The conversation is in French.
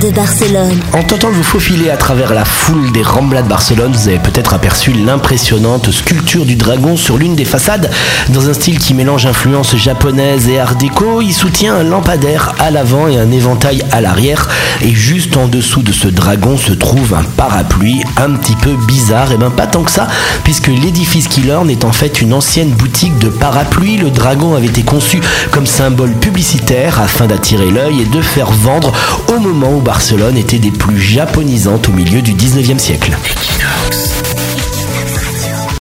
de Barcelone. En tentant de vous faufiler à travers la foule des Ramblas de Barcelone, vous avez peut-être aperçu l'impressionnante sculpture du dragon sur l'une des façades. Dans un style qui mélange influences japonaises et art déco, il soutient un lampadaire à l'avant et un éventail à l'arrière. Et juste en dessous de ce dragon se trouve un parapluie un petit peu bizarre. Et ben pas tant que ça, puisque l'édifice qui l'orne est en fait une ancienne boutique de parapluies. Le dragon avait été conçu comme symbole publicitaire afin d'attirer l'œil et de faire vendre au moment où Barcelone était des plus japonisantes au milieu du 19e siècle.